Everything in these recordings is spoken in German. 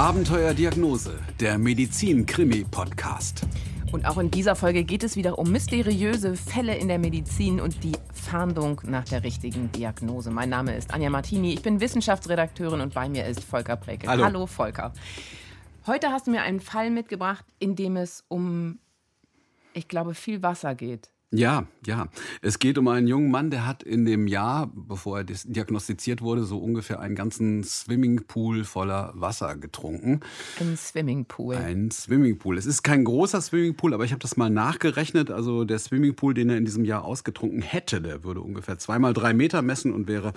Abenteuerdiagnose, der Medizin-Krimi-Podcast. Und auch in dieser Folge geht es wieder um mysteriöse Fälle in der Medizin und die Fahndung nach der richtigen Diagnose. Mein Name ist Anja Martini, ich bin Wissenschaftsredakteurin und bei mir ist Volker Brecke. Hallo. Hallo Volker. Heute hast du mir einen Fall mitgebracht, in dem es um, ich glaube, viel Wasser geht. Ja, ja. Es geht um einen jungen Mann, der hat in dem Jahr, bevor er diagnostiziert wurde, so ungefähr einen ganzen Swimmingpool voller Wasser getrunken. Ein Swimmingpool. Ein Swimmingpool. Es ist kein großer Swimmingpool, aber ich habe das mal nachgerechnet. Also der Swimmingpool, den er in diesem Jahr ausgetrunken hätte, der würde ungefähr zweimal drei Meter messen und wäre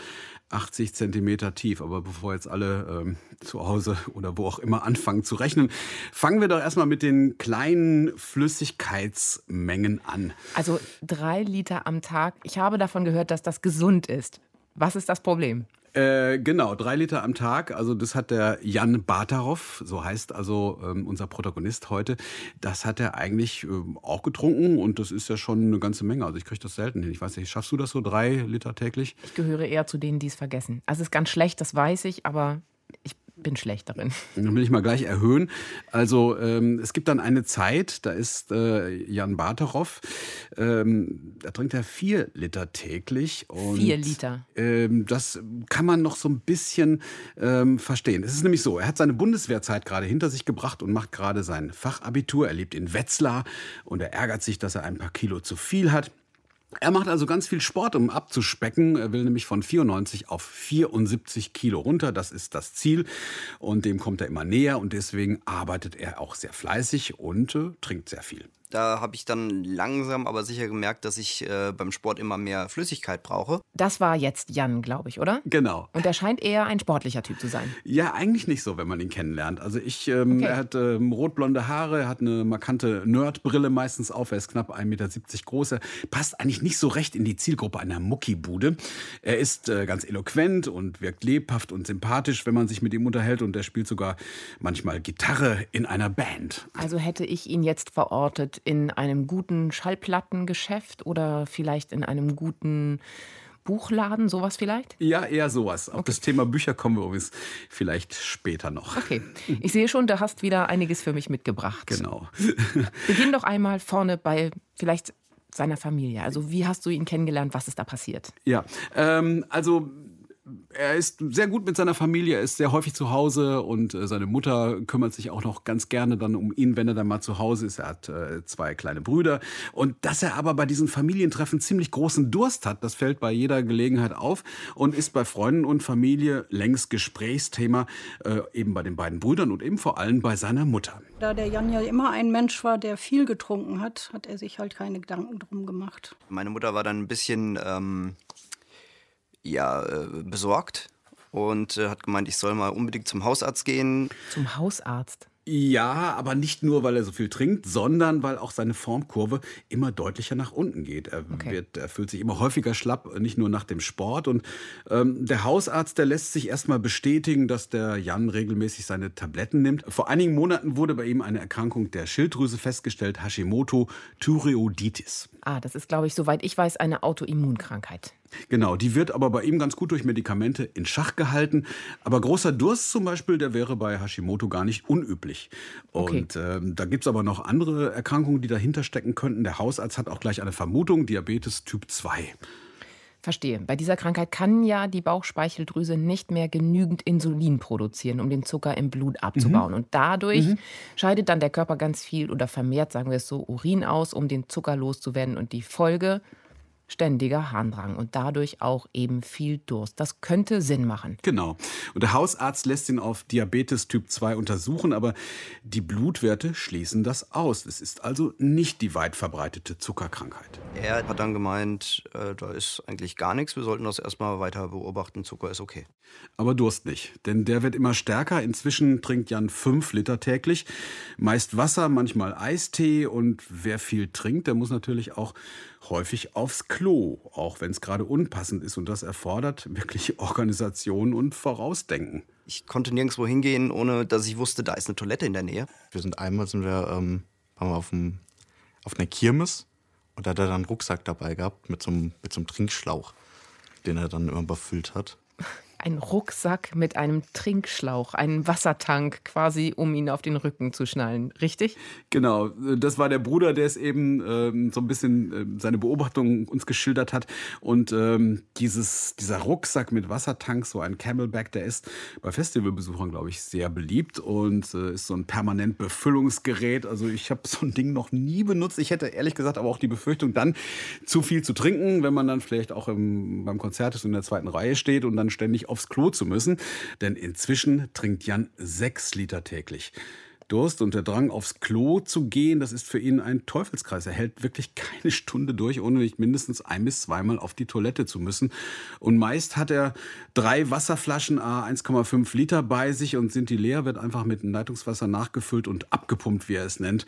80 Zentimeter tief. Aber bevor jetzt alle ähm, zu Hause oder wo auch immer anfangen zu rechnen, fangen wir doch erstmal mit den kleinen Flüssigkeitsmengen an. Also drei Liter am Tag. Ich habe davon gehört, dass das gesund ist. Was ist das Problem? Äh, genau, drei Liter am Tag. Also das hat der Jan Batarov, so heißt also ähm, unser Protagonist heute. Das hat er eigentlich ähm, auch getrunken und das ist ja schon eine ganze Menge. Also ich kriege das selten hin. Ich weiß nicht, schaffst du das so drei Liter täglich? Ich gehöre eher zu denen, die es vergessen. Also es ist ganz schlecht, das weiß ich, aber ich bin schlecht darin. Dann will ich mal gleich erhöhen. Also ähm, es gibt dann eine Zeit, da ist äh, Jan Batarov, ähm, da trinkt er vier Liter täglich. Und, Vier Liter. Ähm, das kann man noch so ein bisschen ähm, verstehen. Es ist nämlich so, er hat seine Bundeswehrzeit gerade hinter sich gebracht und macht gerade sein Fachabitur. Er lebt in Wetzlar und er ärgert sich, dass er ein paar Kilo zu viel hat. Er macht also ganz viel Sport, um abzuspecken. Er will nämlich von 94 auf 74 Kilo runter. Das ist das Ziel. Und dem kommt er immer näher. Und deswegen arbeitet er auch sehr fleißig und äh, trinkt sehr viel. Da habe ich dann langsam aber sicher gemerkt, dass ich äh, beim Sport immer mehr Flüssigkeit brauche. Das war jetzt Jan, glaube ich, oder? Genau. Und er scheint eher ein sportlicher Typ zu sein. Ja, eigentlich nicht so, wenn man ihn kennenlernt. Also ich, ähm, Okay. er hat ähm, rotblonde Haare, er hat eine markante Nerdbrille meistens auf, er ist knapp 1,70 Meter groß. Er passt eigentlich nicht so recht in die Zielgruppe einer Muckibude. Er ist äh, ganz eloquent und wirkt lebhaft und sympathisch, wenn man sich mit ihm unterhält. Und er spielt sogar manchmal Gitarre in einer Band. Also hätte ich ihn jetzt verortet in einem guten Schallplattengeschäft oder vielleicht in einem guten Buchladen, sowas vielleicht? Ja, eher sowas. Auf das Thema Bücher kommen wir übrigens vielleicht später noch. Okay. Ich sehe schon, du hast wieder einiges für mich mitgebracht. Genau. Beginn doch einmal vorne bei vielleicht seiner Familie. Also wie hast du ihn kennengelernt? Was ist da passiert? Ja, ähm, also er ist sehr gut mit seiner Familie, er ist sehr häufig zu Hause und äh, seine Mutter kümmert sich auch noch ganz gerne dann um ihn, wenn er dann mal zu Hause ist. Er hat äh, zwei kleine Brüder und dass er aber bei diesen Familientreffen ziemlich großen Durst hat, das fällt bei jeder Gelegenheit auf und ist bei Freunden und Familie längst Gesprächsthema, äh, eben bei den beiden Brüdern und eben vor allem bei seiner Mutter. Da der Jan ja immer ein Mensch war, der viel getrunken hat, hat er sich halt keine Gedanken drum gemacht. Meine Mutter war dann ein bisschen ähm, ja, äh, besorgt und äh, hat gemeint, ich soll mal unbedingt zum Hausarzt gehen. Zum Hausarzt. Ja, aber nicht nur, weil er so viel trinkt, sondern weil auch seine Formkurve immer deutlicher nach unten geht. Er, Okay. wird, er fühlt sich immer häufiger schlapp, nicht nur nach dem Sport. Und ähm, der Hausarzt, der lässt sich erstmal bestätigen, dass der Jan regelmäßig seine Tabletten nimmt. Vor einigen Monaten wurde bei ihm eine Erkrankung der Schilddrüse festgestellt, Hashimoto Thyreoiditis. Ah, das ist, glaube ich, soweit ich weiß, eine Autoimmunkrankheit. Genau, die wird aber bei ihm ganz gut durch Medikamente in Schach gehalten. Aber großer Durst zum Beispiel, der wäre bei Hashimoto gar nicht unüblich. Okay. Und ähm, da gibt's aber noch andere Erkrankungen, die dahinter stecken könnten. Der Hausarzt hat auch gleich eine Vermutung, Diabetes Typ 2. Verstehe. Bei dieser Krankheit kann ja die Bauchspeicheldrüse nicht mehr genügend Insulin produzieren, um den Zucker im Blut abzubauen. Und dadurch scheidet dann der Körper ganz viel oder vermehrt, sagen wir es so, Urin aus, um den Zucker loszuwerden. Und die Folge ständiger Harndrang und dadurch auch eben viel Durst. Das könnte Sinn machen. Genau. Und der Hausarzt lässt ihn auf Diabetes Typ 2 untersuchen, aber die Blutwerte schließen das aus. Es ist also nicht die weit verbreitete Zuckerkrankheit. Er hat dann gemeint, äh, da ist eigentlich gar nichts, wir sollten das erstmal weiter beobachten, Zucker ist okay. Aber Durst nicht, denn der wird immer stärker. Inzwischen trinkt Jan fünf Liter täglich. Meist Wasser, manchmal Eistee. Und wer viel trinkt, der muss natürlich auch häufig aufs Klo, auch wenn es gerade unpassend ist. Und das erfordert wirklich Organisation und Vorausdenken. Ich konnte nirgendwo hingehen, ohne dass ich wusste, da ist eine Toilette in der Nähe. Wir sind einmal sind wir, ähm, waren wir auf, dem, auf einer Kirmes und da hat er dann einen Rucksack dabei gehabt mit so einem, mit so einem Trinkschlauch, den er dann immer befüllt hat. Ein Rucksack mit einem Trinkschlauch, einem Wassertank quasi, um ihn auf den Rücken zu schnallen, richtig? Genau, das war der Bruder, der es eben ähm, so ein bisschen äh, seine Beobachtungen uns geschildert hat. Und ähm, dieses, dieser Rucksack mit Wassertank, so ein Camelback, der ist bei Festivalbesuchern, glaube ich, sehr beliebt und äh, ist so ein permanent Befüllungsgerät. Also ich habe so ein Ding noch nie benutzt. Ich hätte ehrlich gesagt aber auch die Befürchtung, dann zu viel zu trinken, wenn man dann vielleicht auch im, beim Konzert ist und in der zweiten Reihe steht und dann ständig aufs Klo zu müssen. Denn inzwischen trinkt Jan sechs Liter täglich. Durst und der Drang aufs Klo zu gehen, das ist für ihn ein Teufelskreis. Er hält wirklich keine Stunde durch, ohne nicht mindestens ein bis zweimal auf die Toilette zu müssen. Und meist hat er drei Wasserflaschen a 1,5 Liter bei sich und sind die leer, wird einfach mit Leitungswasser nachgefüllt und abgepumpt, wie er es nennt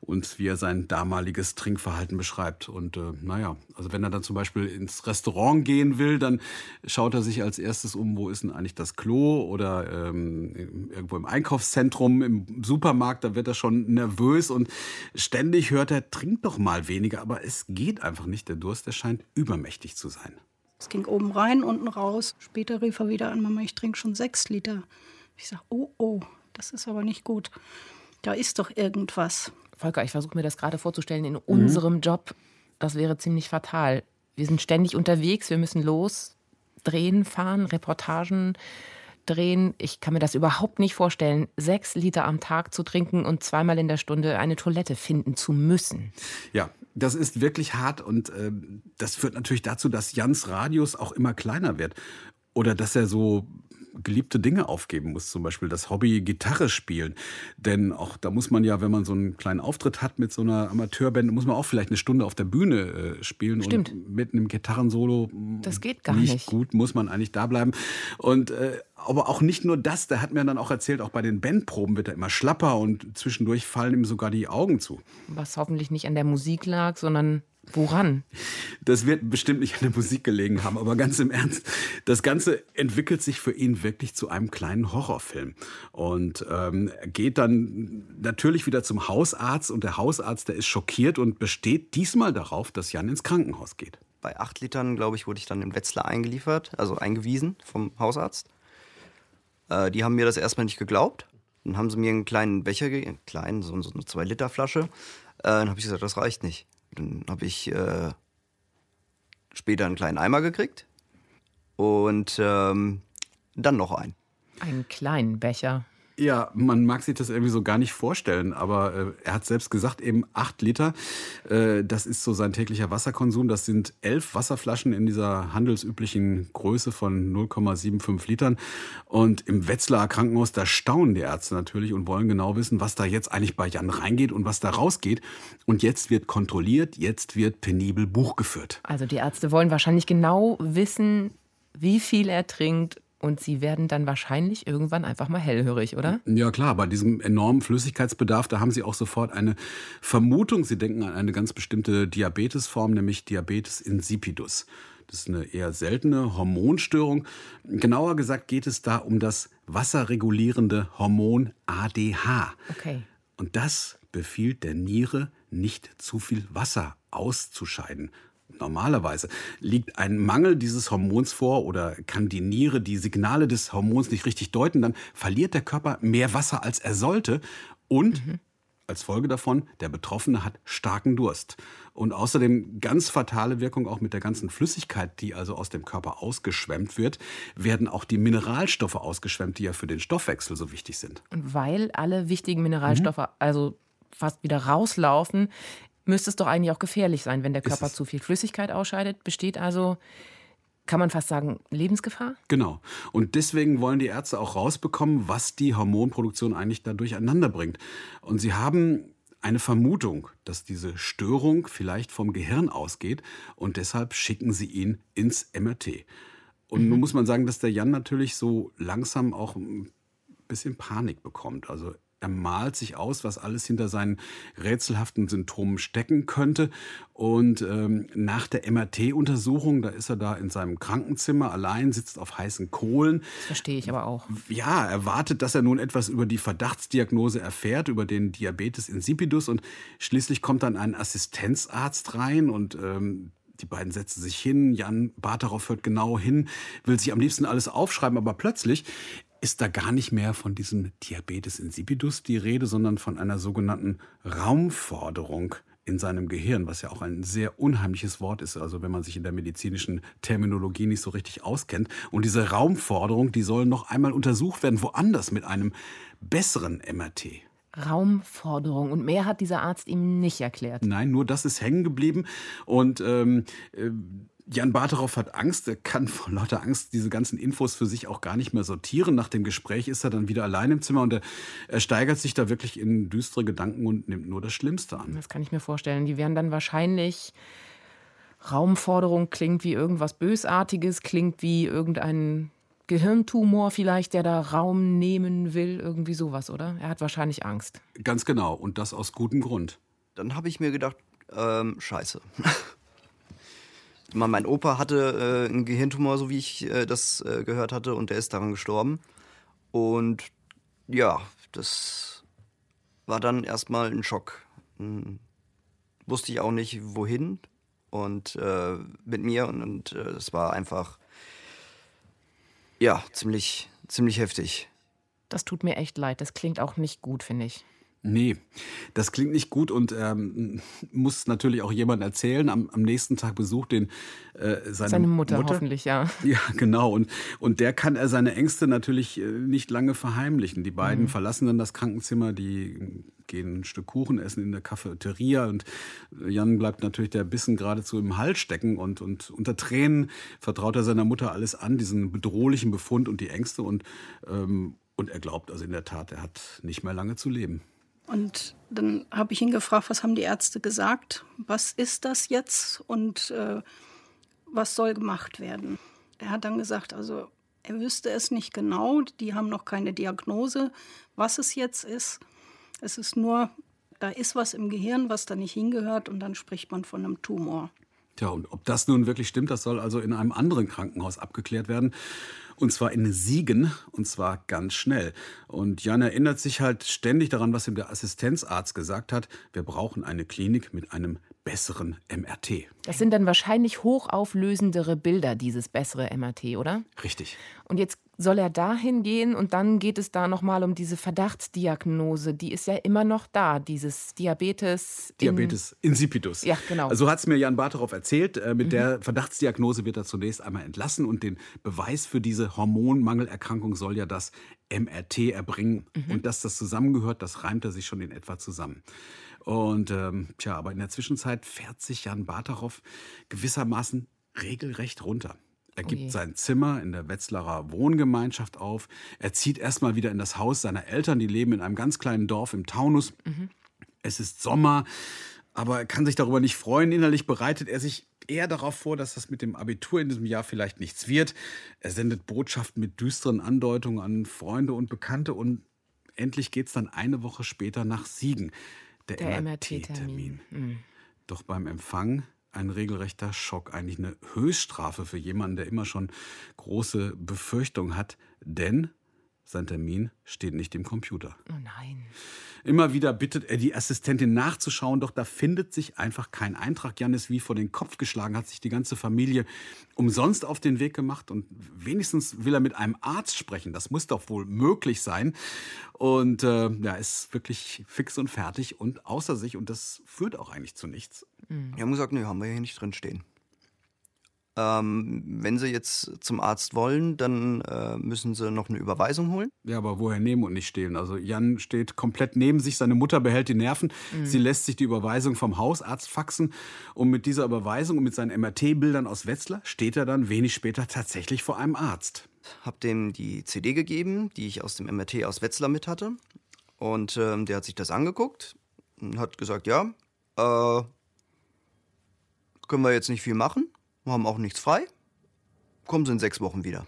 und wie er sein damaliges Trinkverhalten beschreibt. Und äh, naja, also wenn er dann zum Beispiel ins Restaurant gehen will, dann schaut er sich als erstes um, wo ist denn eigentlich das Klo oder ähm, irgendwo im Einkaufszentrum, im Supermarkt Supermarkt, da wird er schon nervös und ständig hört er, trink doch mal weniger. Aber es geht einfach nicht. Der Durst, der scheint übermächtig zu sein. Es ging oben rein, unten raus. Später rief er wieder an, Mama, ich trinke schon sechs Liter. Ich sage, oh, oh, das ist aber nicht gut. Da ist doch irgendwas. Volker, ich versuche mir das gerade vorzustellen, in mhm. unserem Job, das wäre ziemlich fatal. Wir sind ständig unterwegs, wir müssen los, drehen, fahren, Reportagen drehen. Ich kann mir das überhaupt nicht vorstellen, sechs Liter am Tag zu trinken und zweimal in der Stunde eine Toilette finden zu müssen. Ja, das ist wirklich hart und äh, das führt natürlich dazu, dass Jans Radius auch immer kleiner wird. Oder dass er so geliebte Dinge aufgeben muss, zum Beispiel das Hobby Gitarre spielen. Denn auch da muss man ja, wenn man so einen kleinen Auftritt hat mit so einer Amateurband, muss man auch vielleicht eine Stunde auf der Bühne äh, spielen Stimmt. und mit einem Gitarrensolo mm, das geht gar nicht, nicht. gut, muss man eigentlich da bleiben. Und äh, aber auch nicht nur das, der hat mir dann auch erzählt, auch bei den Bandproben wird er immer schlapper und zwischendurch fallen ihm sogar die Augen zu. Was hoffentlich nicht an der Musik lag, sondern Woran? Das wird bestimmt nicht an der Musik gelegen haben, aber ganz im Ernst, das Ganze entwickelt sich für ihn wirklich zu einem kleinen Horrorfilm. Und ähm, er geht dann natürlich wieder zum Hausarzt und der Hausarzt, der ist schockiert und besteht diesmal darauf, dass Jan ins Krankenhaus geht. Bei acht Litern, glaube ich, wurde ich dann in Wetzlar eingeliefert, also eingewiesen vom Hausarzt. Äh, die haben mir das erstmal nicht geglaubt. Dann haben sie mir einen kleinen Becher gegeben, kleinen, so, so eine 2-Liter-Flasche. Äh, dann habe ich gesagt, das reicht nicht. Dann habe ich äh, später einen kleinen Eimer gekriegt und ähm, dann noch einen. Einen kleinen Becher. Ja, man mag sich das irgendwie so gar nicht vorstellen, aber äh, er hat selbst gesagt, eben acht Liter, äh, das ist so sein täglicher Wasserkonsum. Das sind elf Wasserflaschen in dieser handelsüblichen Größe von 0,75 Litern. Und im Wetzlar Krankenhaus, da staunen die Ärzte natürlich und wollen genau wissen, was da jetzt eigentlich bei Jan reingeht und was da rausgeht. Und jetzt wird kontrolliert, jetzt wird penibel Buch geführt. Also die Ärzte wollen wahrscheinlich genau wissen, wie viel er trinkt und sie werden dann wahrscheinlich irgendwann einfach mal hellhörig, oder? Ja klar, bei diesem enormen Flüssigkeitsbedarf, da haben sie auch sofort eine Vermutung. Sie denken an eine ganz bestimmte Diabetesform, nämlich Diabetes insipidus. Das ist eine eher seltene Hormonstörung. Genauer gesagt geht es da um das wasserregulierende Hormon ADH. Okay. Und das befiehlt der Niere, nicht zu viel Wasser auszuscheiden. Normalerweise liegt ein Mangel dieses Hormons vor oder kann die Niere die Signale des Hormons nicht richtig deuten, dann verliert der Körper mehr Wasser, als er sollte und mhm. als Folge davon, der Betroffene hat starken Durst. Und außerdem ganz fatale Wirkung auch mit der ganzen Flüssigkeit, die also aus dem Körper ausgeschwemmt wird, werden auch die Mineralstoffe ausgeschwemmt, die ja für den Stoffwechsel so wichtig sind. Und weil alle wichtigen Mineralstoffe mhm. also fast wieder rauslaufen, müsste es doch eigentlich auch gefährlich sein, wenn der Körper zu viel Flüssigkeit ausscheidet. Besteht also, kann man fast sagen, Lebensgefahr? Genau. Und deswegen wollen die Ärzte auch rausbekommen, was die Hormonproduktion eigentlich da durcheinander bringt. Und sie haben eine Vermutung, dass diese Störung vielleicht vom Gehirn ausgeht und deshalb schicken sie ihn ins MRT. Und mhm. nun muss man sagen, dass der Jan natürlich so langsam auch ein bisschen Panik bekommt. Also er malt sich aus, was alles hinter seinen rätselhaften Symptomen stecken könnte. Und ähm, nach der MRT-Untersuchung, da ist er da in seinem Krankenzimmer allein, sitzt auf heißen Kohlen. Das verstehe ich aber auch. Ja, er wartet, dass er nun etwas über die Verdachtsdiagnose erfährt, über den Diabetes insipidus. Und schließlich kommt dann ein Assistenzarzt rein und ähm, die beiden setzen sich hin, Jan Bartaroff hört genau hin, will sich am liebsten alles aufschreiben, aber plötzlich ist da gar nicht mehr von diesem Diabetes insipidus die Rede, sondern von einer sogenannten Raumforderung in seinem Gehirn, was ja auch ein sehr unheimliches Wort ist, also wenn man sich in der medizinischen Terminologie nicht so richtig auskennt. Und diese Raumforderung, die soll noch einmal untersucht werden, woanders mit einem besseren MRT. Raumforderung. Und mehr hat dieser Arzt ihm nicht erklärt. Nein, nur das ist hängen geblieben. Und ähm, äh, Jan Barteroff hat Angst, er kann vor lauter Angst diese ganzen Infos für sich auch gar nicht mehr sortieren. Nach dem Gespräch ist er dann wieder allein im Zimmer und er, er steigert sich da wirklich in düstere Gedanken und nimmt nur das Schlimmste an. Das kann ich mir vorstellen. Die werden dann wahrscheinlich Raumforderung klingt wie irgendwas Bösartiges, klingt wie irgendein Gehirntumor vielleicht, der da Raum nehmen will, irgendwie sowas, oder? Er hat wahrscheinlich Angst. Ganz genau und das aus gutem Grund. Dann habe ich mir gedacht, ähm, scheiße. mein Opa hatte äh, einen Gehirntumor, so wie ich äh, das äh, gehört hatte, und der ist daran gestorben. Und ja, das war dann erstmal ein Schock. Hm. Wusste ich auch nicht, wohin und äh, mit mir und, und äh, es war einfach ja ziemlich ziemlich heftig. Das tut mir echt leid. Das klingt auch nicht gut, finde ich. Nee, das klingt nicht gut und ähm, muss natürlich auch jemand erzählen. Am, am nächsten Tag besucht den äh, seine, seine Mutter, Mutter, hoffentlich, ja. Ja, genau. Und, und der kann er seine Ängste natürlich äh, nicht lange verheimlichen. Die beiden mhm. verlassen dann das Krankenzimmer, die gehen ein Stück Kuchen essen in der Cafeteria und Jan bleibt natürlich der Bissen geradezu im Hals stecken und, und unter Tränen vertraut er seiner Mutter alles an, diesen bedrohlichen Befund und die Ängste und, ähm, und er glaubt also in der Tat, er hat nicht mehr lange zu leben. Und dann habe ich ihn gefragt, was haben die Ärzte gesagt? Was ist das jetzt und äh, was soll gemacht werden? Er hat dann gesagt, also er wüsste es nicht genau, die haben noch keine Diagnose, was es jetzt ist. Es ist nur, da ist was im Gehirn, was da nicht hingehört und dann spricht man von einem Tumor. Tja, und ob das nun wirklich stimmt, das soll also in einem anderen Krankenhaus abgeklärt werden. Und zwar in Siegen, und zwar ganz schnell. Und Jan erinnert sich halt ständig daran, was ihm der Assistenzarzt gesagt hat. Wir brauchen eine Klinik mit einem besseren MRT. Das sind dann wahrscheinlich hochauflösendere Bilder, dieses bessere MRT, oder? Richtig. Und jetzt soll er dahin gehen und dann geht es da nochmal um diese Verdachtsdiagnose. Die ist ja immer noch da, dieses Diabetes. Diabetes in insipidus. Ja, genau. So hat es mir Jan Barterow erzählt. Äh, mit mhm. der Verdachtsdiagnose wird er zunächst einmal entlassen und den Beweis für diese Hormonmangelerkrankung soll ja das MRT erbringen. Mhm. Und dass das zusammengehört, das reimt er sich schon in etwa zusammen. Und ähm, tja, aber in der Zwischenzeit fährt sich Jan Barterow gewissermaßen regelrecht runter. Er gibt oh sein Zimmer in der Wetzlarer Wohngemeinschaft auf. Er zieht erstmal wieder in das Haus seiner Eltern, die leben in einem ganz kleinen Dorf im Taunus. Mhm. Es ist Sommer, aber er kann sich darüber nicht freuen. Innerlich bereitet er sich eher darauf vor, dass das mit dem Abitur in diesem Jahr vielleicht nichts wird. Er sendet Botschaften mit düsteren Andeutungen an Freunde und Bekannte und endlich geht es dann eine Woche später nach Siegen. Der, der MRT-Termin. MRT mhm. Doch beim Empfang ein regelrechter Schock, eigentlich eine Höchststrafe für jemanden, der immer schon große Befürchtungen hat, denn sein Termin steht nicht im Computer. Oh nein. Immer wieder bittet er die Assistentin nachzuschauen, doch da findet sich einfach kein Eintrag. Jan ist wie vor den Kopf geschlagen, hat sich die ganze Familie umsonst auf den Weg gemacht und wenigstens will er mit einem Arzt sprechen. Das muss doch wohl möglich sein. Und äh, ja, ist wirklich fix und fertig und außer sich und das führt auch eigentlich zu nichts. Mhm. Wir haben gesagt, nee, haben wir hier nicht drin stehen. Ähm, wenn Sie jetzt zum Arzt wollen, dann äh, müssen Sie noch eine Überweisung holen. Ja, aber woher nehmen und nicht stehlen? Also Jan steht komplett neben sich, seine Mutter behält die Nerven. Mhm. Sie lässt sich die Überweisung vom Hausarzt faxen und mit dieser Überweisung und mit seinen MRT-Bildern aus Wetzlar steht er dann wenig später tatsächlich vor einem Arzt. Hab dem die CD gegeben, die ich aus dem MRT aus Wetzlar mit hatte. Und ähm, der hat sich das angeguckt und hat gesagt, ja, äh, können wir jetzt nicht viel machen wir haben auch nichts frei. Kommen Sie in sechs Wochen wieder.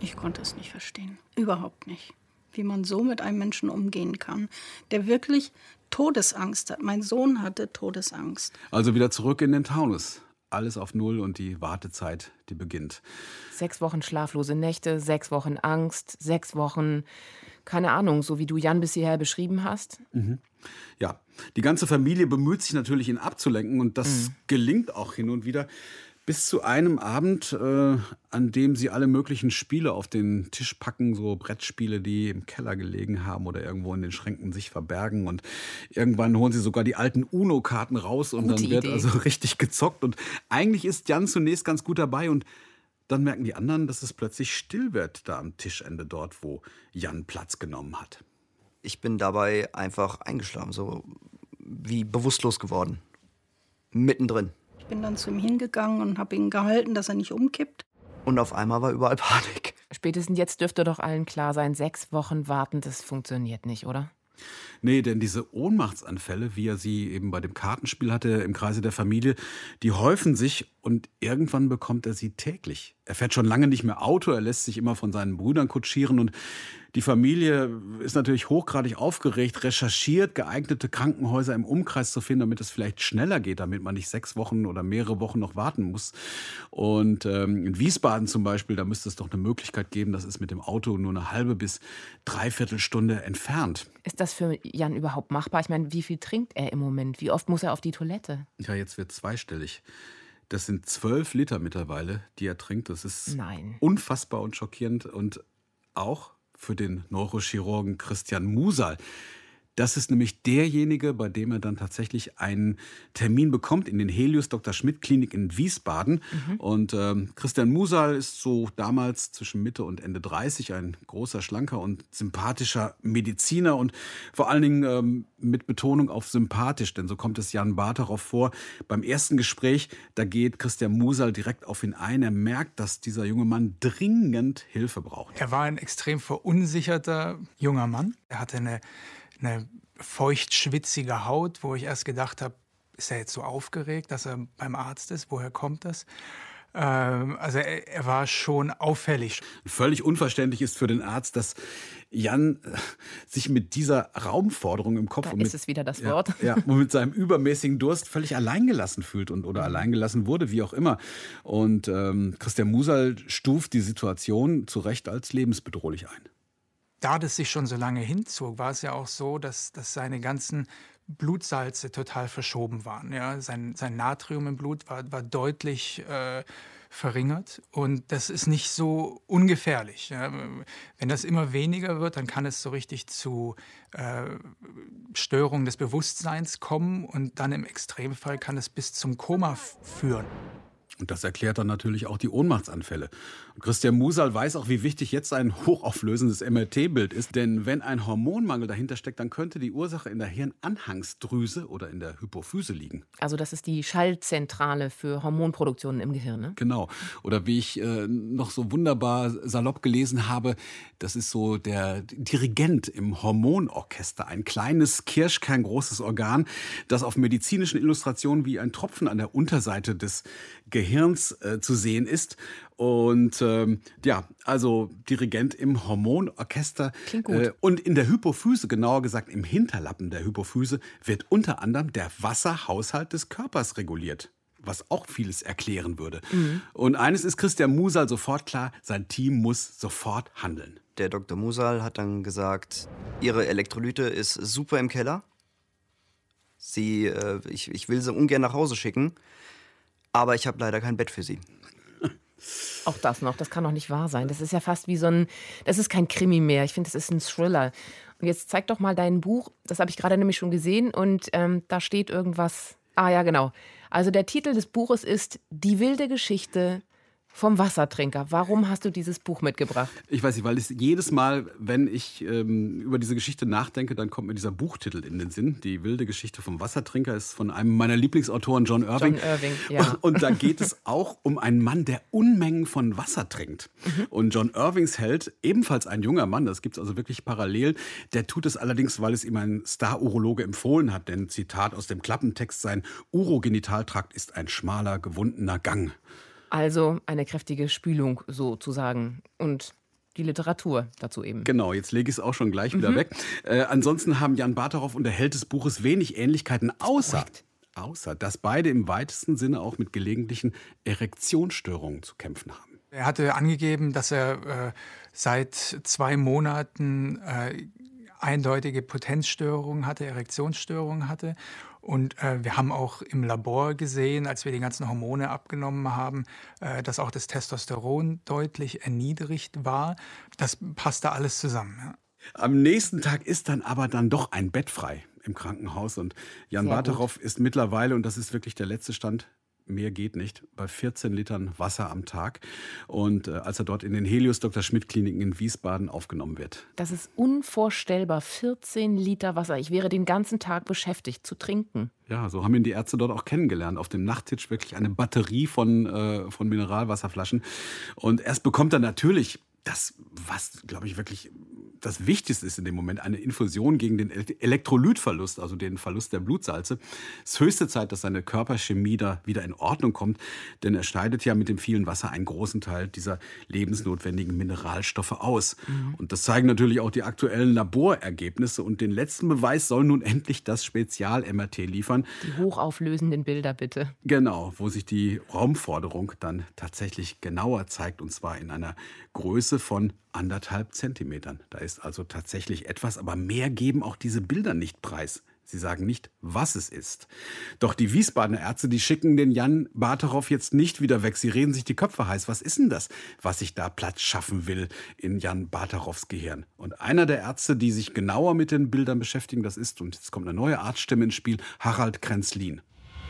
Ich konnte es nicht verstehen. Überhaupt nicht. Wie man so mit einem Menschen umgehen kann, der wirklich Todesangst hat. Mein Sohn hatte Todesangst. Also wieder zurück in den Taunus. alles auf Null und die Wartezeit, die beginnt. Sechs Wochen schlaflose Nächte, sechs Wochen Angst, sechs Wochen, keine Ahnung, so wie du Jan bis hierher beschrieben hast. Mhm. Ja, die ganze Familie bemüht sich natürlich, ihn abzulenken und das mhm. gelingt auch hin und wieder. Bis zu einem Abend, äh, an dem sie alle möglichen Spiele auf den Tisch packen, so Brettspiele, die im Keller gelegen haben oder irgendwo in den Schränken sich verbergen. Und irgendwann holen sie sogar die alten UNO-Karten raus und Gute dann wird Idee. also richtig gezockt. Und eigentlich ist Jan zunächst ganz gut dabei und dann merken die anderen, dass es plötzlich still wird da am Tischende dort, wo Jan Platz genommen hat. Ich bin dabei einfach eingeschlafen, so wie bewusstlos geworden. Mittendrin. Ich bin dann zu ihm hingegangen und habe ihn gehalten, dass er nicht umkippt. Und auf einmal war überall Panik. Spätestens jetzt dürfte doch allen klar sein, sechs Wochen warten, das funktioniert nicht, oder? Nee, denn diese Ohnmachtsanfälle, wie er sie eben bei dem Kartenspiel hatte im Kreise der Familie, die häufen sich und irgendwann bekommt er sie täglich. Er fährt schon lange nicht mehr Auto, er lässt sich immer von seinen Brüdern kutschieren und die Familie ist natürlich hochgradig aufgeregt, recherchiert, geeignete Krankenhäuser im Umkreis zu finden, damit es vielleicht schneller geht, damit man nicht sechs Wochen oder mehrere Wochen noch warten muss. Und ähm, in Wiesbaden zum Beispiel, da müsste es doch eine Möglichkeit geben, das ist mit dem Auto nur eine halbe bis dreiviertel Stunde entfernt. Ist das für Jan überhaupt machbar? Ich meine, wie viel trinkt er im Moment? Wie oft muss er auf die Toilette? Ja, jetzt wird zweistellig. Das sind zwölf Liter mittlerweile, die er trinkt. Das ist Nein. unfassbar und schockierend. Und auch für den Neurochirurgen Christian Musal. Das ist nämlich derjenige, bei dem er dann tatsächlich einen Termin bekommt in den Helios Dr. Schmidt Klinik in Wiesbaden. Mhm. Und ähm, Christian Musal ist so damals zwischen Mitte und Ende 30 ein großer, schlanker und sympathischer Mediziner und vor allen Dingen ähm, mit Betonung auf sympathisch, denn so kommt es Jan Barth darauf vor. Beim ersten Gespräch, da geht Christian Musal direkt auf ihn ein. Er merkt, dass dieser junge Mann dringend Hilfe braucht. Er war ein extrem verunsicherter junger Mann. Er hatte eine eine feucht-schwitzige Haut, wo ich erst gedacht habe, ist er jetzt so aufgeregt, dass er beim Arzt ist? Woher kommt das? Ähm, also er, war schon auffällig. Völlig unverständlich ist für den Arzt, dass Jan äh, sich mit dieser Raumforderung im Kopf da und mit, ist es wieder das Wort. Ja, und mit seinem übermäßigen Durst völlig alleingelassen fühlt und oder mhm. alleingelassen wurde, wie auch immer. Und ähm, Christian Musal stuft die Situation zu Recht als lebensbedrohlich ein da das sich schon so lange hinzog, war es ja auch so, dass, dass seine ganzen Blutsalze total verschoben waren. Ja? Sein, sein Natrium im Blut war, war deutlich äh, verringert und das ist nicht so ungefährlich. Ja? Wenn das immer weniger wird, dann kann es so richtig zu äh, Störungen des Bewusstseins kommen und dann im Extremfall kann es bis zum Koma führen. Und das erklärt dann natürlich auch die Ohnmachtsanfälle. Und Christian Musal weiß auch, wie wichtig jetzt ein hochauflösendes MRT-Bild ist. Denn wenn ein Hormonmangel dahinter steckt, dann könnte die Ursache in der Hirnanhangsdrüse oder in der Hypophyse liegen. Also das ist die Schallzentrale für Hormonproduktionen im Gehirn, ne? Genau. Oder wie ich äh, noch so wunderbar salopp gelesen habe, das ist so der Dirigent im Hormonorchester. Ein kleines, kirschkerngroßes Organ, das auf medizinischen Illustrationen wie ein Tropfen an der Unterseite des Gehirns äh, zu sehen ist. Und ähm, ja, also Dirigent im Hormonorchester. Klingt gut. Äh, und in der Hypophyse, genauer gesagt im Hinterlappen der Hypophyse, wird unter anderem der Wasserhaushalt des Körpers reguliert was auch vieles erklären würde. Mhm. Und eines ist Christian Musal sofort klar, sein Team muss sofort handeln. Der Dr. Musal hat dann gesagt, ihre Elektrolyte ist super im Keller. Sie, äh, ich, ich will sie ungern nach Hause schicken. Aber ich habe leider kein Bett für sie. Auch das noch, das kann doch nicht wahr sein. Das ist ja fast wie so ein, das ist kein Krimi mehr. Ich finde, das ist ein Thriller. Und jetzt zeig doch mal dein Buch. Das habe ich gerade nämlich schon gesehen und ähm, da steht irgendwas. Ah ja, genau. Also der Titel des Buches ist Die wilde Geschichte vom Wassertrinker. Warum hast du dieses Buch mitgebracht? Ich weiß nicht, weil es jedes Mal, wenn ich ähm, über diese Geschichte nachdenke, dann kommt mir dieser Buchtitel in den Sinn. Die wilde Geschichte vom Wassertrinker ist von einem meiner Lieblingsautoren, John Irving. John Irving, ja. Und da geht es auch um einen Mann, der Unmengen von Wasser trinkt. Mhm. Und John Irvings Held, ebenfalls ein junger Mann, das gibt es also wirklich parallel, der tut es allerdings, weil es ihm ein Star-Urologe empfohlen hat. Denn Zitat aus dem Klappentext, sein Urogenitaltrakt ist ein schmaler, gewundener Gang. Also eine kräftige Spülung sozusagen. Und die Literatur dazu eben. Genau, jetzt lege ich es auch schon gleich wieder mhm. weg. Äh, ansonsten haben Jan Bartarow und der Held des Buches wenig Ähnlichkeiten, außer Außer, dass beide im weitesten Sinne auch mit gelegentlichen Erektionsstörungen zu kämpfen haben. Er hatte angegeben, dass er äh, seit zwei Monaten äh, eindeutige Potenzstörungen hatte, Erektionsstörungen hatte. Und äh, wir haben auch im Labor gesehen, als wir die ganzen Hormone abgenommen haben, äh, dass auch das Testosteron deutlich erniedrigt war. Das passte alles zusammen. Ja. Am nächsten Tag ist dann aber dann doch ein Bett frei im Krankenhaus und Jan Barterow ist mittlerweile, und das ist wirklich der letzte Stand, mehr geht nicht, bei 14 Litern Wasser am Tag. Und äh, als er dort in den Helios Dr. Schmidt Kliniken in Wiesbaden aufgenommen wird. Das ist unvorstellbar. 14 Liter Wasser. Ich wäre den ganzen Tag beschäftigt zu trinken. Ja, so haben ihn die Ärzte dort auch kennengelernt. Auf dem Nachttisch wirklich eine Batterie von, äh, von Mineralwasserflaschen. Und erst bekommt er natürlich das, was, glaube ich, wirklich das Wichtigste ist in dem Moment, eine Infusion gegen den Elektrolytverlust, also den Verlust der Blutsalze. Es ist höchste Zeit, dass seine Körperchemie da wieder in Ordnung kommt, denn er schneidet ja mit dem vielen Wasser einen großen Teil dieser lebensnotwendigen Mineralstoffe aus. Mhm. Und das zeigen natürlich auch die aktuellen Laborergebnisse. Und den letzten Beweis soll nun endlich das Spezial-MRT liefern. Die hochauflösenden Bilder bitte. Genau, wo sich die Raumforderung dann tatsächlich genauer zeigt, und zwar in einer Größe von anderthalb Zentimetern. Da ist also tatsächlich etwas, aber mehr geben auch diese Bilder nicht preis. Sie sagen nicht, was es ist. Doch die Wiesbadener Ärzte, die schicken den Jan Barterow jetzt nicht wieder weg. Sie reden sich die Köpfe heiß. Was ist denn das, was sich da Platz schaffen will in Jan Barterows Gehirn? Und einer der Ärzte, die sich genauer mit den Bildern beschäftigen, das ist, und jetzt kommt eine neue Arztstimme ins Spiel, Harald Krenzlin.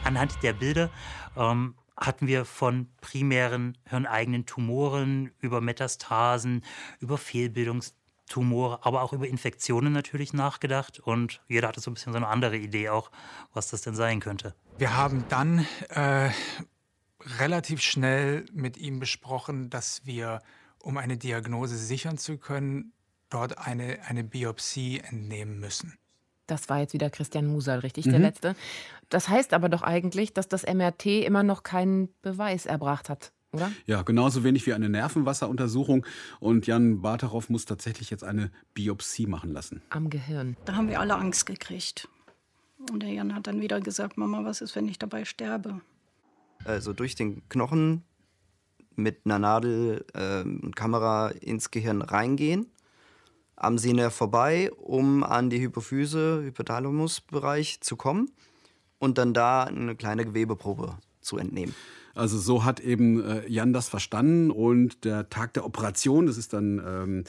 Anhand der Bilder ähm, hatten wir von primären hirneigenen Tumoren über Metastasen, über Fehlbildungstumore, aber auch über Infektionen natürlich nachgedacht. Und jeder hatte so ein bisschen so eine andere Idee auch, was das denn sein könnte. Wir haben dann äh, relativ schnell mit ihm besprochen, dass wir, um eine Diagnose sichern zu können, dort eine, eine Biopsie entnehmen müssen. Das war jetzt wieder Christian Musal, richtig, der mhm. letzte. Das heißt aber doch eigentlich, dass das MRT immer noch keinen Beweis erbracht hat. Oder? Ja, genauso wenig wie eine Nervenwasseruntersuchung. Und Jan Barterow muss tatsächlich jetzt eine Biopsie machen lassen. Am Gehirn. Da haben wir alle Angst gekriegt. Und der Jan hat dann wieder gesagt, Mama, was ist, wenn ich dabei sterbe? Also durch den Knochen mit einer Nadel äh, und Kamera ins Gehirn reingehen am Sehnerv vorbei, um an die Hypophyse, Hypothalamusbereich zu kommen und dann da eine kleine Gewebeprobe zu entnehmen. Also so hat eben äh, Jan das verstanden und der Tag der Operation, das ist dann, ähm,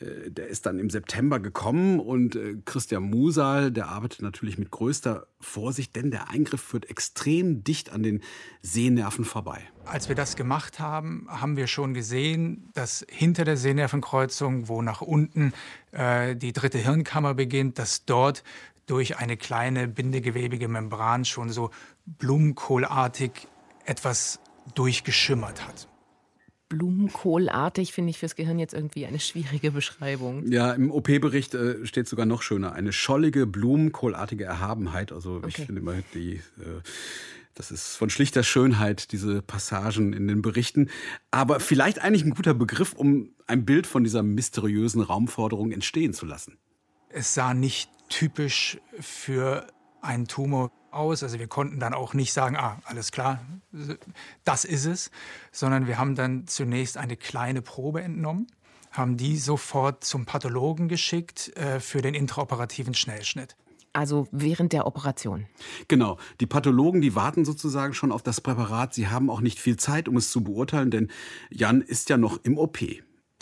äh, der ist dann im September gekommen und äh, Christian Musal, der arbeitet natürlich mit größter Vorsicht, denn der Eingriff führt extrem dicht an den Sehnerven vorbei. Als wir das gemacht haben, haben wir schon gesehen, dass hinter der Sehnervenkreuzung, wo nach unten äh, die dritte Hirnkammer beginnt, dass dort durch eine kleine bindegewebige Membran schon so blumenkohlartig etwas durchgeschimmert hat. Blumenkohlartig finde ich fürs Gehirn jetzt irgendwie eine schwierige Beschreibung. Ja, im OP-Bericht äh, steht sogar noch schöner. Eine schollige, blumenkohlartige Erhabenheit. Also okay. ich finde immer die. Äh, das ist von schlichter Schönheit, diese Passagen in den Berichten. Aber vielleicht eigentlich ein guter Begriff, um ein Bild von dieser mysteriösen Raumforderung entstehen zu lassen. Es sah nicht typisch für einen Tumor aus. Also wir konnten dann auch nicht sagen, ah, alles klar, das ist es, sondern wir haben dann zunächst eine kleine Probe entnommen, haben die sofort zum Pathologen geschickt äh, für den intraoperativen Schnellschnitt. Also während der Operation. Genau. Die Pathologen, die warten sozusagen schon auf das Präparat. Sie haben auch nicht viel Zeit, um es zu beurteilen, denn Jan ist ja noch im OP.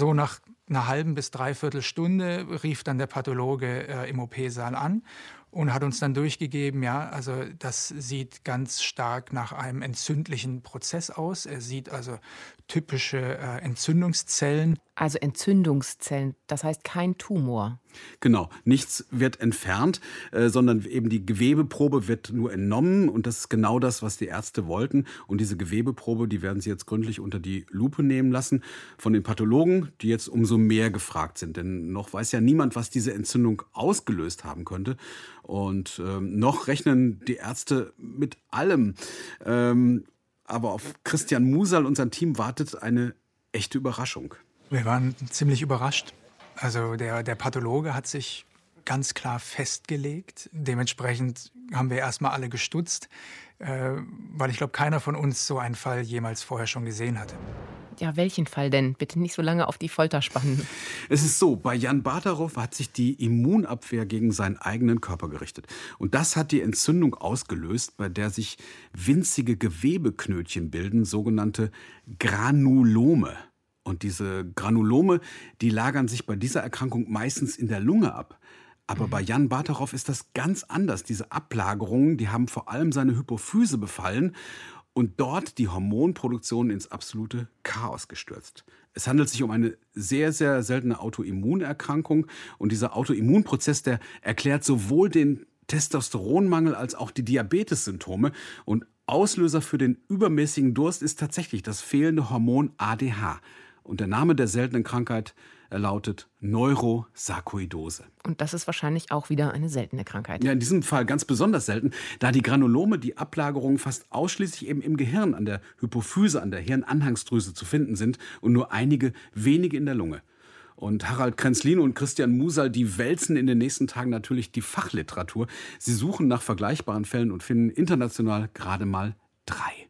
So nach einer halben bis dreiviertel Stunde rief dann der Pathologe äh, im OP-Saal an und hat uns dann durchgegeben, ja, also das sieht ganz stark nach einem entzündlichen Prozess aus. Er sieht also typische äh, Entzündungszellen. Also Entzündungszellen, das heißt kein Tumor. Genau, nichts wird entfernt, äh, sondern eben die Gewebeprobe wird nur entnommen und das ist genau das, was die Ärzte wollten. Und diese Gewebeprobe, die werden sie jetzt gründlich unter die Lupe nehmen lassen von den Pathologen, die jetzt umso mehr gefragt sind. Denn noch weiß ja niemand, was diese Entzündung ausgelöst haben könnte. Und ähm, noch rechnen die Ärzte mit allem. Ähm, aber auf Christian Musal und sein Team wartet eine echte Überraschung. Wir waren ziemlich überrascht. Also der, der Pathologe hat sich ganz klar festgelegt. Dementsprechend haben wir erstmal alle gestutzt, äh, weil ich glaube, keiner von uns so einen Fall jemals vorher schon gesehen hatte. Ja, welchen Fall denn? Bitte nicht so lange auf die Folter spannen. Es ist so, bei Jan Bartarow hat sich die Immunabwehr gegen seinen eigenen Körper gerichtet. Und das hat die Entzündung ausgelöst, bei der sich winzige Gewebeknötchen bilden, sogenannte Granulome. Und diese Granulome, die lagern sich bei dieser Erkrankung meistens in der Lunge ab. Aber bei Jan Bartarow ist das ganz anders. Diese Ablagerungen, die haben vor allem seine Hypophyse befallen und dort die Hormonproduktion ins absolute Chaos gestürzt. Es handelt sich um eine sehr, sehr seltene Autoimmunerkrankung und dieser Autoimmunprozess, der erklärt sowohl den Testosteronmangel als auch die Diabetes-Symptome und Auslöser für den übermäßigen Durst ist tatsächlich das fehlende Hormon ADH. Und der Name der seltenen Krankheit lautet Neurosarkoidose. Und das ist wahrscheinlich auch wieder eine seltene Krankheit. Ja, in diesem Fall ganz besonders selten, da die Granulome, die Ablagerungen fast ausschließlich eben im Gehirn, an der Hypophyse, an der Hirnanhangsdrüse zu finden sind und nur einige wenige in der Lunge. Und Harald Krenzlin und Christian Musal, die wälzen in den nächsten Tagen natürlich die Fachliteratur. Sie suchen nach vergleichbaren Fällen und finden international gerade mal drei.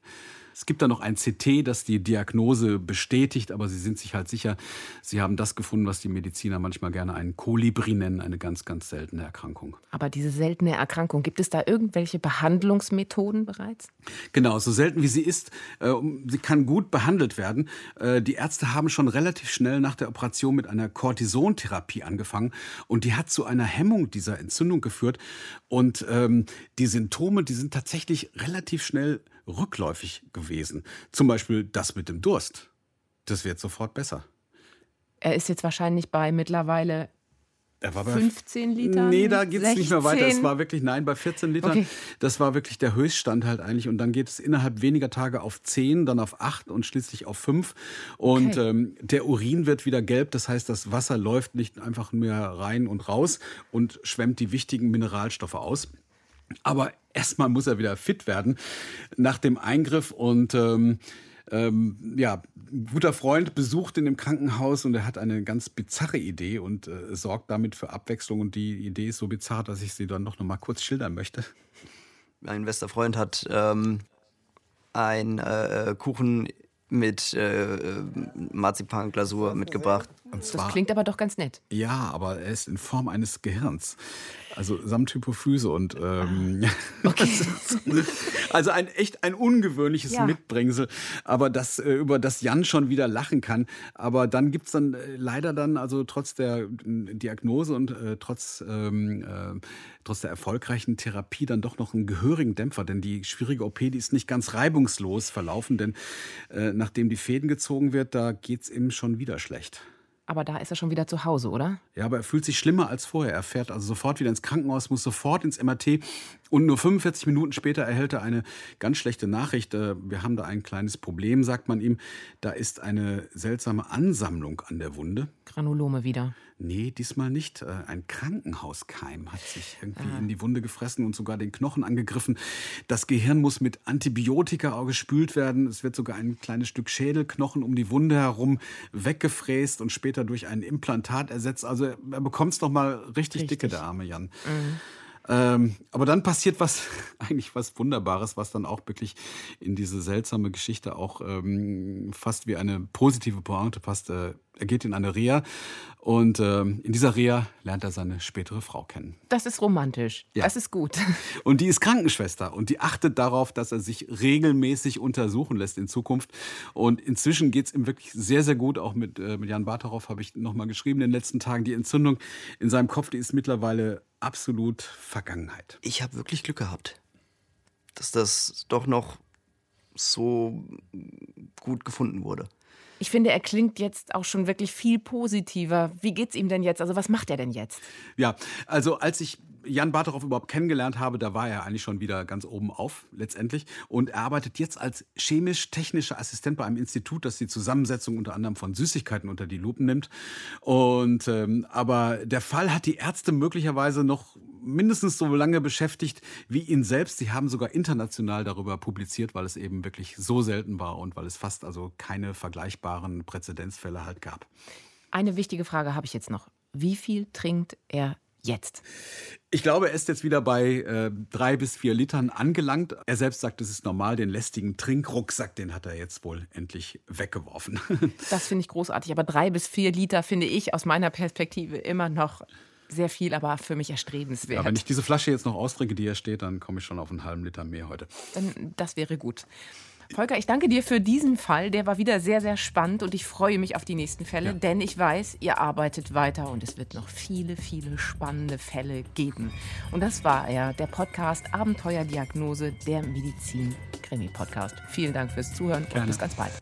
Es gibt da noch ein CT, das die Diagnose bestätigt, aber sie sind sich halt sicher, sie haben das gefunden, was die Mediziner manchmal gerne einen Kolibri nennen, eine ganz, ganz seltene Erkrankung. Aber diese seltene Erkrankung, gibt es da irgendwelche Behandlungsmethoden bereits? Genau, so selten wie sie ist, äh, sie kann gut behandelt werden. Äh, die Ärzte haben schon relativ schnell nach der Operation mit einer Cortisontherapie angefangen und die hat zu einer Hemmung dieser Entzündung geführt und ähm, die Symptome, die sind tatsächlich relativ schnell rückläufig gewesen. Zum Beispiel das mit dem Durst. Das wird sofort besser. Er ist jetzt wahrscheinlich bei mittlerweile er war bei 15 Litern? Nee, da geht es nicht mehr weiter. Es war wirklich, nein, bei 14 Litern. Okay. Das war wirklich der Höchststand halt eigentlich. Und dann geht es innerhalb weniger Tage auf 10, dann auf 8 und schließlich auf 5. Und okay. ähm, der Urin wird wieder gelb. Das heißt, das Wasser läuft nicht einfach mehr rein und raus und schwemmt die wichtigen Mineralstoffe aus. Aber erstmal muss er wieder fit werden nach dem Eingriff und ähm, ähm, ja, guter Freund besucht ihn im Krankenhaus und er hat eine ganz bizarre Idee und äh, sorgt damit für Abwechslung. Und die Idee ist so bizarr, dass ich sie dann noch mal kurz schildern möchte. Mein bester Freund hat ähm, einen äh, Kuchen mit äh, äh Marzipanglasur mitgebracht. Das klingt aber doch ganz nett. Ja, aber er ist in Form eines Gehirns. Also samt Hypophyse und ähm, ah, okay. also ein echt ein ungewöhnliches ja. Mitbringsel, aber das äh, über das Jan schon wieder lachen kann. Aber dann gibt es dann äh, leider dann also trotz der äh, Diagnose und äh, trotz ähm, äh, trotz der erfolgreichen Therapie dann doch noch einen gehörigen Dämpfer, denn die schwierige OP die ist nicht ganz reibungslos verlaufen, denn äh, nachdem die Fäden gezogen wird, da geht es ihm schon wieder schlecht. Aber da ist er schon wieder zu Hause, oder? Ja, aber er fühlt sich schlimmer als vorher. Er fährt also sofort wieder ins Krankenhaus, muss sofort ins MRT. Und nur 45 Minuten später erhält er eine ganz schlechte Nachricht. Äh, wir haben da ein kleines Problem, sagt man ihm. Da ist eine seltsame Ansammlung an der Wunde. Granulome wieder. Nee, diesmal nicht. Äh, ein Krankenhauskeim hat sich irgendwie ah. in die Wunde gefressen und sogar den Knochen angegriffen. Das Gehirn muss mit Antibiotika auch gespült werden. Es wird sogar ein kleines Stück Schädelknochen um die Wunde herum weggefräst und später durch ein Implantat ersetzt. Also er bekommt es noch mal richtig, richtig, dicke, der arme Jan. Mhm. Ähm, aber dann passiert was, eigentlich was Wunderbares, was dann auch wirklich in diese seltsame Geschichte auch ähm, fast wie eine positive Pointe passt. Äh, er geht in eine Reha und ähm, in dieser Reha lernt er seine spätere Frau kennen. Das ist romantisch. Ja. Das ist gut. Und die ist Krankenschwester und die achtet darauf, dass er sich regelmäßig untersuchen lässt in Zukunft. Und inzwischen geht es ihm wirklich sehr, sehr gut. Auch mit, äh, mit Jan Bartarow habe ich nochmal geschrieben in den letzten Tagen. Die Entzündung in seinem Kopf, die ist mittlerweile absolut Vergangenheit. Ich habe wirklich Glück gehabt, dass das doch noch so gut gefunden wurde. Ich finde, er klingt jetzt auch schon wirklich viel positiver. Wie geht's ihm denn jetzt? Also, was macht er denn jetzt? Ja, also als ich Jan Bartochow überhaupt kennengelernt habe, da war er eigentlich schon wieder ganz oben auf letztendlich und er arbeitet jetzt als chemisch-technischer Assistent bei einem Institut, das die Zusammensetzung unter anderem von Süßigkeiten unter die Lupen nimmt. Und ähm, aber der Fall hat die Ärzte möglicherweise noch mindestens so lange beschäftigt wie ihn selbst. Sie haben sogar international darüber publiziert, weil es eben wirklich so selten war und weil es fast also keine vergleichbaren Präzedenzfälle halt gab. Eine wichtige Frage habe ich jetzt noch. Wie viel trinkt er jetzt? Ich glaube, er ist jetzt wieder bei äh, drei bis vier Litern angelangt. Er selbst sagt, es ist normal. Den lästigen Trinkrucksack, den hat er jetzt wohl endlich weggeworfen. Das finde ich großartig. Aber drei bis vier Liter finde ich aus meiner Perspektive immer noch sehr viel, aber für mich erstrebenswert. Ja, wenn ich diese Flasche jetzt noch austrinke, die hier steht, dann komme ich schon auf einen halben Liter mehr heute. Dann, das wäre gut. Volker, ich danke dir für diesen Fall. Der war wieder sehr, sehr spannend und ich freue mich auf die nächsten Fälle, ja. denn ich weiß, ihr arbeitet weiter und es wird noch viele, viele spannende Fälle geben. Und das war er, der Podcast Abenteuerdiagnose, der Medizin-Krimi-Podcast. Vielen Dank fürs Zuhören und bis ganz bald.